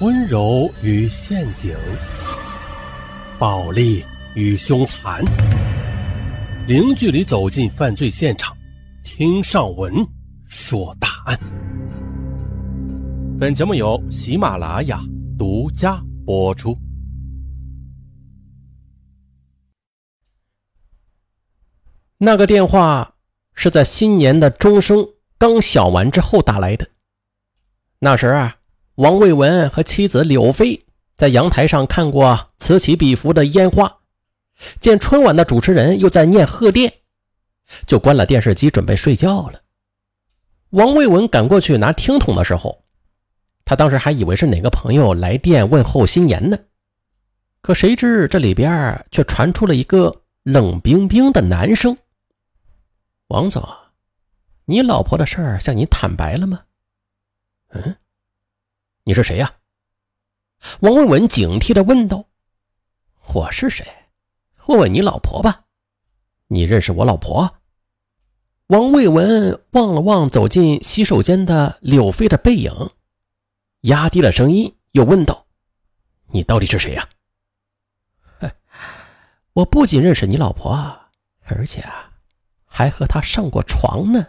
温柔与陷阱，暴力与凶残，零距离走进犯罪现场，听上文说大案。本节目由喜马拉雅独家播出。那个电话是在新年的钟声刚响完之后打来的。那时啊，王卫文和妻子柳飞在阳台上看过此起彼伏的烟花，见春晚的主持人又在念贺电，就关了电视机准备睡觉了。王卫文赶过去拿听筒的时候，他当时还以为是哪个朋友来电问候新年呢，可谁知这里边却传出了一个冷冰冰的男声。王总，你老婆的事儿向你坦白了吗？嗯，你是谁呀？王文文警惕的问道。我是谁？问问你老婆吧。你认识我老婆？王卫文望了望走进洗手间的柳飞的背影，压低了声音，又问道：“你到底是谁呀？”我不仅认识你老婆，而且啊。还和她上过床呢？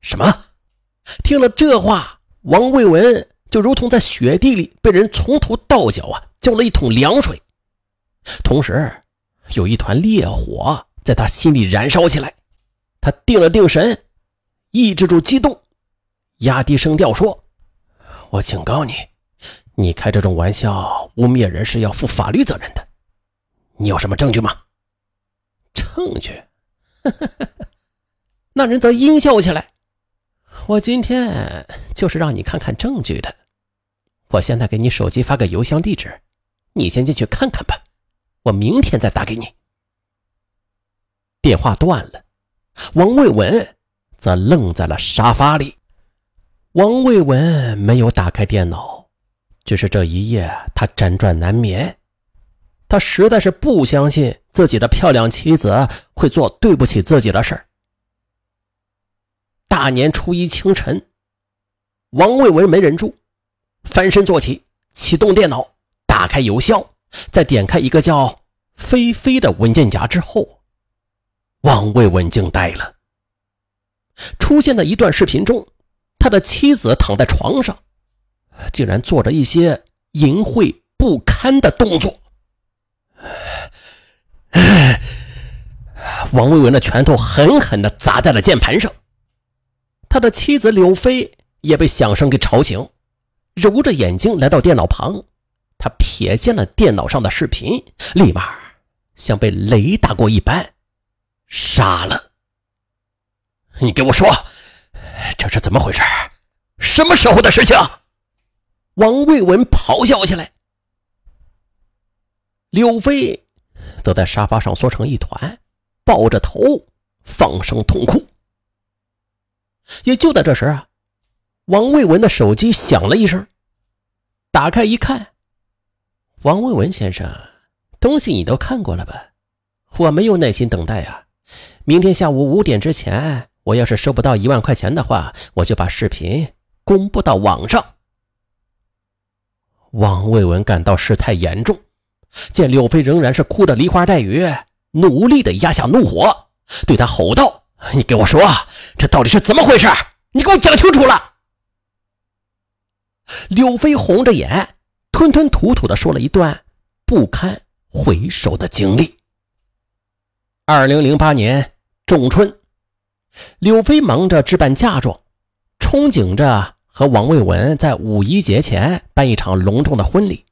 什么？听了这话，王卫文就如同在雪地里被人从头到脚啊浇了一桶凉水，同时有一团烈火在他心里燃烧起来。他定了定神，抑制住激动，压低声调说：“我警告你，你开这种玩笑污蔑人是要负法律责任的。你有什么证据吗？证据？” 那人则阴笑起来。我今天就是让你看看证据的。我现在给你手机发个邮箱地址，你先进去看看吧。我明天再打给你。电话断了，王卫文则愣在了沙发里。王卫文没有打开电脑，只是这一夜他辗转难眠。他实在是不相信自己的漂亮妻子会做对不起自己的事儿。大年初一清晨，王卫文没忍住，翻身坐起，启动电脑，打开邮箱，再点开一个叫“菲菲”的文件夹之后，王卫文惊呆了。出现在一段视频中，他的妻子躺在床上，竟然做着一些淫秽不堪的动作。王卫文的拳头狠狠地砸在了键盘上，他的妻子柳飞也被响声给吵醒，揉着眼睛来到电脑旁，他瞥见了电脑上的视频，立马像被雷打过一般，傻了。你给我说，这是怎么回事？什么时候的事情？王卫文咆哮起来。柳飞则在沙发上缩成一团，抱着头放声痛哭。也就在这时啊，王卫文的手机响了一声，打开一看，王卫文先生，东西你都看过了吧？我没有耐心等待啊，明天下午五点之前，我要是收不到一万块钱的话，我就把视频公布到网上。王卫文感到事态严重。见柳飞仍然是哭得梨花带雨，努力的压下怒火，对他吼道：“你给我说，这到底是怎么回事？你给我讲清楚了。”柳飞红着眼，吞吞吐吐的说了一段不堪回首的经历。二零零八年仲春，柳飞忙着置办嫁妆，憧憬着和王卫文在五一节前办一场隆重的婚礼。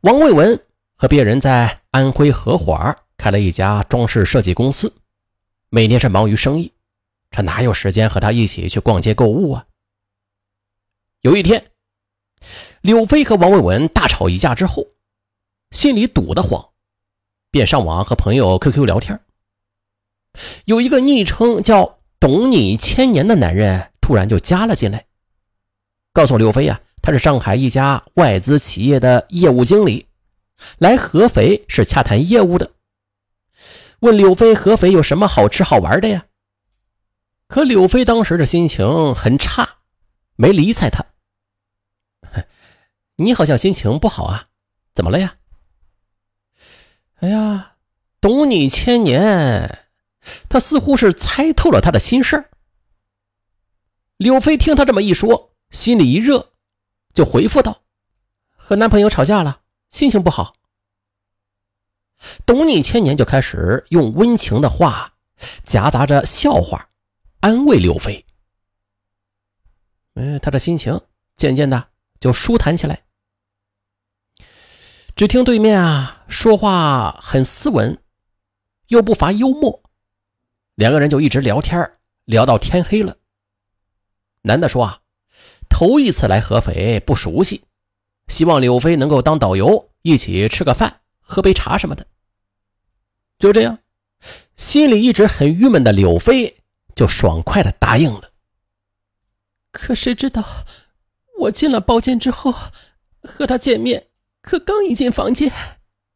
王卫文和别人在安徽合伙开了一家装饰设计公司，每天是忙于生意，这哪有时间和他一起去逛街购物啊？有一天，柳飞和王伟文大吵一架之后，心里堵得慌，便上网和朋友 QQ 聊天。有一个昵称叫“懂你千年”的男人突然就加了进来，告诉柳飞呀。他是上海一家外资企业的业务经理，来合肥是洽谈业务的。问柳飞合肥有什么好吃好玩的呀？可柳飞当时的心情很差，没理睬他。你好像心情不好啊，怎么了呀？”“哎呀，懂你千年，他似乎是猜透了他的心事柳飞听他这么一说，心里一热，就回复道：“和男朋友吵架了，心情不好。”懂你千年就开始用温情的话夹杂着笑话安慰刘飞。嗯，他的心情渐渐的就舒坦起来。只听对面啊说话很斯文，又不乏幽默，两个人就一直聊天聊到天黑了。男的说啊，头一次来合肥不熟悉，希望柳飞能够当导游，一起吃个饭，喝杯茶什么的。就这样，心里一直很郁闷的柳飞就爽快的答应了。可谁知道，我进了包间之后，和他见面，可刚一进房间，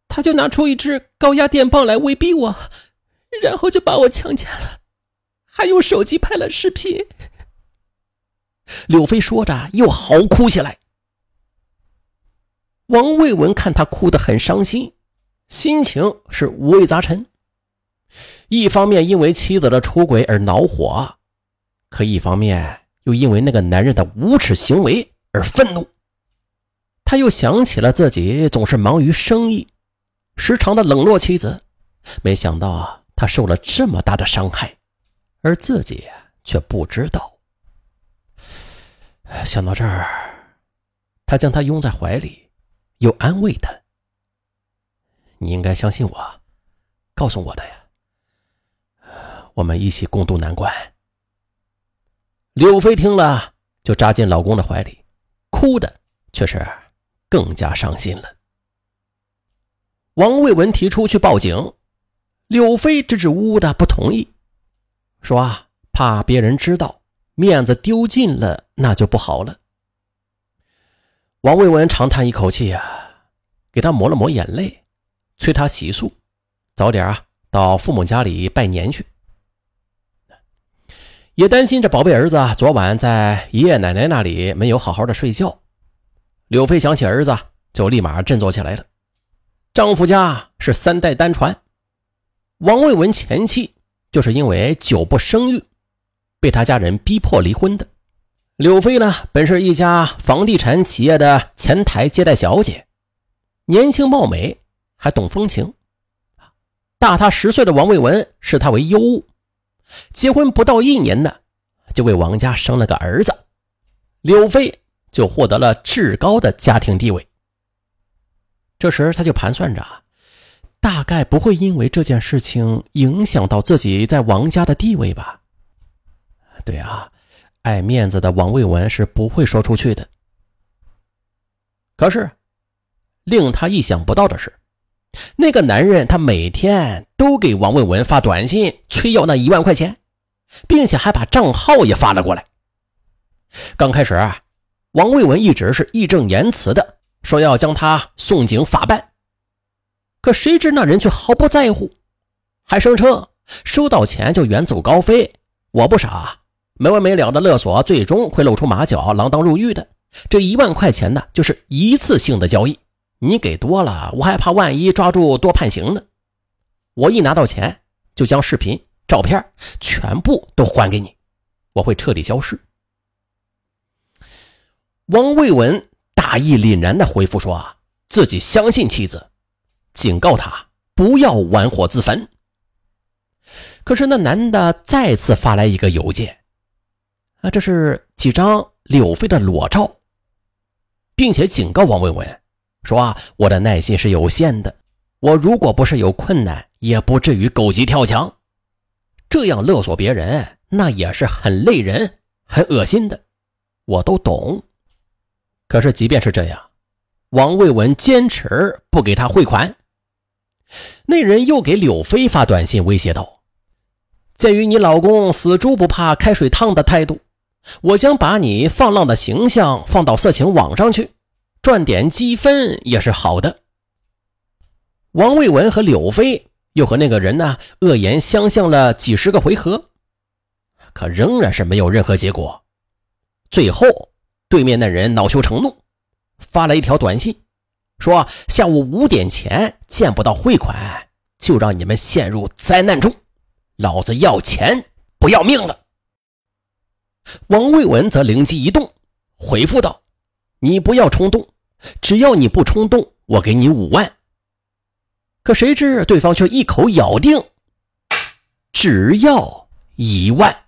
他就拿出一支高压电棒来威逼我，然后就把我强奸了，还用手机拍了视频。柳飞说着，又嚎哭起来。王卫文看他哭得很伤心。心情是五味杂陈，一方面因为妻子的出轨而恼火，可一方面又因为那个男人的无耻行为而愤怒。他又想起了自己总是忙于生意，时常的冷落妻子，没想到啊他受了这么大的伤害，而自己却不知道。想到这儿，他将她拥在怀里，又安慰她。你应该相信我，告诉我的呀。我们一起共度难关。柳飞听了，就扎进老公的怀里，哭的却是更加伤心了。王卫文提出去报警，柳飞支支吾吾的不同意，说啊，怕别人知道，面子丢尽了，那就不好了。王卫文长叹一口气呀，给他抹了抹眼泪。催他洗漱，早点啊到父母家里拜年去。也担心这宝贝儿子，昨晚在爷爷奶奶那里没有好好的睡觉。柳飞想起儿子，就立马振作起来了。丈夫家是三代单传，王卫文前妻就是因为久不生育，被他家人逼迫离婚的。柳飞呢，本是一家房地产企业的前台接待小姐，年轻貌美。还懂风情，大他十岁的王卫文视他为尤物，结婚不到一年呢，就为王家生了个儿子，柳飞就获得了至高的家庭地位。这时他就盘算着，大概不会因为这件事情影响到自己在王家的地位吧？对啊，爱面子的王卫文是不会说出去的。可是，令他意想不到的是。那个男人，他每天都给王卫文发短信催要那一万块钱，并且还把账号也发了过来。刚开始啊，王卫文一直是义正言辞的说要将他送警法办，可谁知那人却毫不在乎，还声称收到钱就远走高飞。我不傻，没完没了的勒索，最终会露出马脚，锒铛入狱的。这一万块钱呢，就是一次性的交易。你给多了，我还怕万一抓住多判刑呢。我一拿到钱，就将视频、照片全部都还给你，我会彻底消失。王卫文大义凛然的回复说：“啊，自己相信妻子，警告他不要玩火自焚。”可是那男的再次发来一个邮件，啊，这是几张柳飞的裸照，并且警告王卫文。说，我的耐心是有限的，我如果不是有困难，也不至于狗急跳墙，这样勒索别人，那也是很累人、很恶心的，我都懂。可是即便是这样，王卫文坚持不给他汇款。那人又给柳飞发短信威胁道：“鉴于你老公死猪不怕开水烫的态度，我将把你放浪的形象放到色情网上去。”赚点积分也是好的。王卫文和柳飞又和那个人呢恶言相向了几十个回合，可仍然是没有任何结果。最后，对面那人恼羞成怒，发了一条短信，说下午五点前见不到汇款，就让你们陷入灾难中，老子要钱不要命了。王卫文则灵机一动，回复道：“你不要冲动，只要你不冲动，我给你五万。”可谁知对方却一口咬定，只要一万。